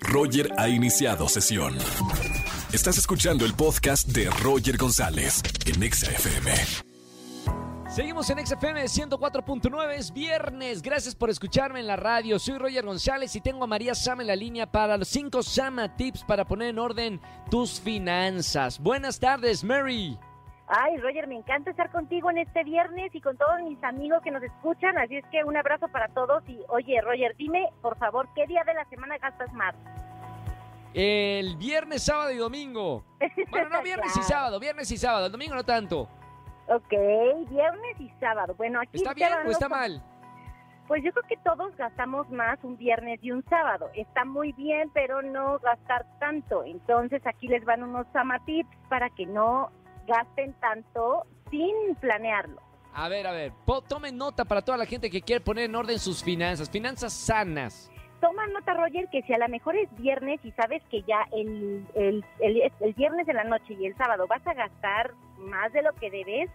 Roger ha iniciado sesión. Estás escuchando el podcast de Roger González en Exa FM. Seguimos en XFM 104.9, es viernes. Gracias por escucharme en la radio. Soy Roger González y tengo a María Sama en la línea para los 5 Sama Tips para poner en orden tus finanzas. Buenas tardes, Mary. Ay, Roger, me encanta estar contigo en este viernes y con todos mis amigos que nos escuchan. Así es que un abrazo para todos. Y oye, Roger, dime, por favor, ¿qué día de la semana gastas más? El viernes, sábado y domingo. Bueno, no, viernes y sábado, viernes y sábado. El domingo no tanto. Ok, viernes y sábado. Bueno, aquí ¿Está bien o está mal? Pues yo creo que todos gastamos más un viernes y un sábado. Está muy bien, pero no gastar tanto. Entonces aquí les van unos Sama tips para que no gasten tanto sin planearlo. A ver, a ver, po- tomen nota para toda la gente que quiere poner en orden sus finanzas, finanzas sanas. Toma nota, Roger, que si a lo mejor es viernes y sabes que ya el, el, el, el viernes de la noche y el sábado vas a gastar más de lo que debes,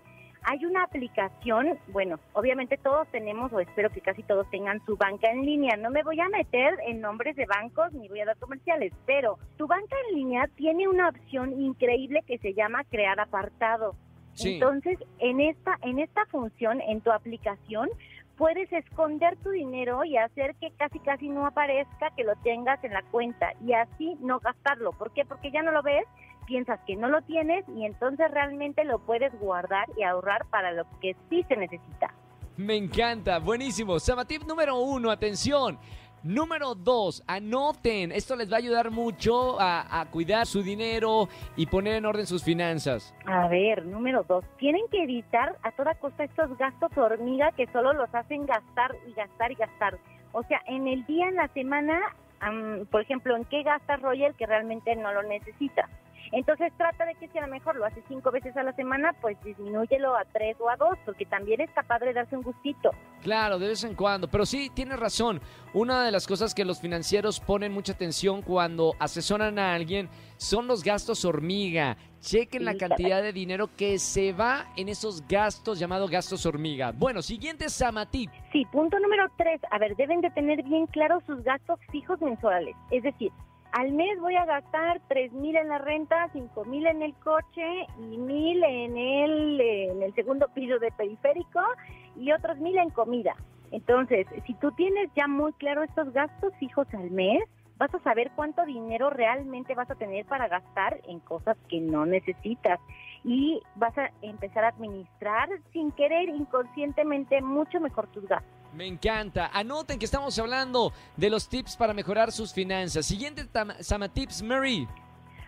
hay una aplicación, bueno, obviamente todos tenemos, o espero que casi todos tengan su banca en línea. No me voy a meter en nombres de bancos ni voy a dar comerciales, pero tu banca en línea tiene una opción increíble que se llama crear apartado. Sí. Entonces, en esta, en esta función, en tu aplicación, puedes esconder tu dinero y hacer que casi casi no aparezca que lo tengas en la cuenta y así no gastarlo. ¿Por qué? Porque ya no lo ves, piensas que no lo tienes y entonces realmente lo puedes guardar y ahorrar para lo que sí se necesita. Me encanta, buenísimo. Samatip número uno, atención. Número dos, anoten. Esto les va a ayudar mucho a, a cuidar su dinero y poner en orden sus finanzas. A ver, número dos, tienen que evitar a toda costa estos gastos hormiga que solo los hacen gastar y gastar y gastar. O sea, en el día, en la semana, am, por ejemplo, ¿en qué gastas, Roger, que realmente no lo necesitas? Entonces trata de que si a lo mejor lo haces cinco veces a la semana, pues disminúyelo a tres o a dos, porque también es capaz de darse un gustito. Claro, de vez en cuando. Pero sí, tienes razón. Una de las cosas que los financieros ponen mucha atención cuando asesoran a alguien son los gastos hormiga. Chequen la cantidad de dinero que se va en esos gastos llamados gastos hormiga. Bueno, siguiente Samatip. Sí, punto número tres. A ver, deben de tener bien claros sus gastos fijos mensuales. Es decir, al mes voy a gastar tres mil en la renta, cinco mil en el coche y mil en el, en el segundo piso de periférico y otros mil en comida. Entonces, si tú tienes ya muy claro estos gastos fijos al mes, vas a saber cuánto dinero realmente vas a tener para gastar en cosas que no necesitas y vas a empezar a administrar sin querer inconscientemente mucho mejor tus gastos. Me encanta. Anoten que estamos hablando de los tips para mejorar sus finanzas. Siguiente Samatips, Mary.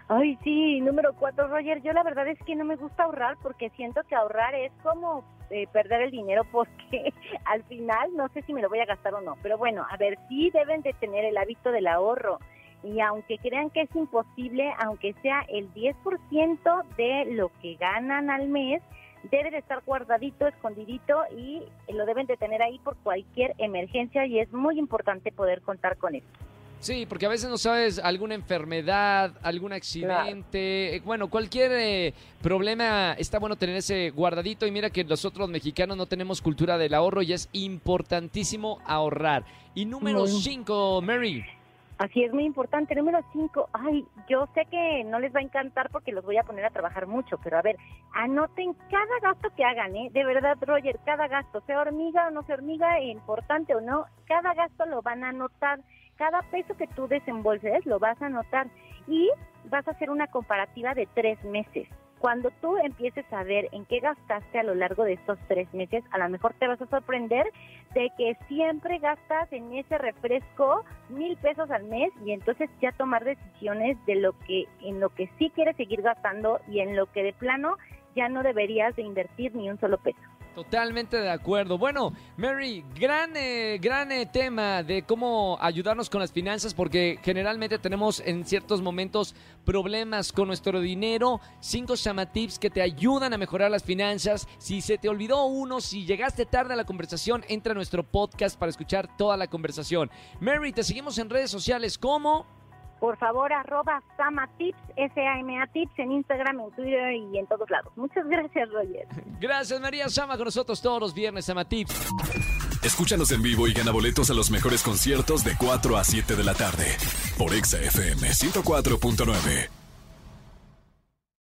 Ay, sí, número cuatro, Roger. Yo la verdad es que no me gusta ahorrar porque siento que ahorrar es como eh, perder el dinero porque al final no sé si me lo voy a gastar o no. Pero bueno, a ver, sí deben de tener el hábito del ahorro. Y aunque crean que es imposible, aunque sea el 10% de lo que ganan al mes, debe de estar guardadito, escondidito y lo deben de tener ahí por cualquier emergencia y es muy importante poder contar con eso. Sí, porque a veces no sabes alguna enfermedad, algún accidente, eh, bueno, cualquier eh, problema está bueno tener ese guardadito y mira que nosotros mexicanos no tenemos cultura del ahorro y es importantísimo ahorrar. Y número Muy. 5, Mary. Así es muy importante. Número cinco, ay, yo sé que no les va a encantar porque los voy a poner a trabajar mucho, pero a ver, anoten cada gasto que hagan, ¿eh? De verdad, Roger, cada gasto, sea hormiga o no sea hormiga, importante o no, cada gasto lo van a anotar. Cada peso que tú desembolses lo vas a anotar y vas a hacer una comparativa de tres meses. Cuando tú empieces a ver en qué gastaste a lo largo de estos tres meses, a lo mejor te vas a sorprender de que siempre gastas en ese refresco mil pesos al mes y entonces ya tomar decisiones de lo que en lo que sí quieres seguir gastando y en lo que de plano ya no deberías de invertir ni un solo peso. Totalmente de acuerdo. Bueno, Mary, gran, eh, gran eh, tema de cómo ayudarnos con las finanzas, porque generalmente tenemos en ciertos momentos problemas con nuestro dinero. Cinco Shama Tips que te ayudan a mejorar las finanzas. Si se te olvidó uno, si llegaste tarde a la conversación, entra a nuestro podcast para escuchar toda la conversación. Mary, te seguimos en redes sociales como... Por favor, arroba Sama Tips, S-A-M-A Tips, en Instagram, en Twitter y en todos lados. Muchas gracias, Roger. Gracias, María Sama, con nosotros todos los viernes, Sama Tips. Escúchanos en vivo y gana boletos a los mejores conciertos de 4 a 7 de la tarde por Exa FM 104.9.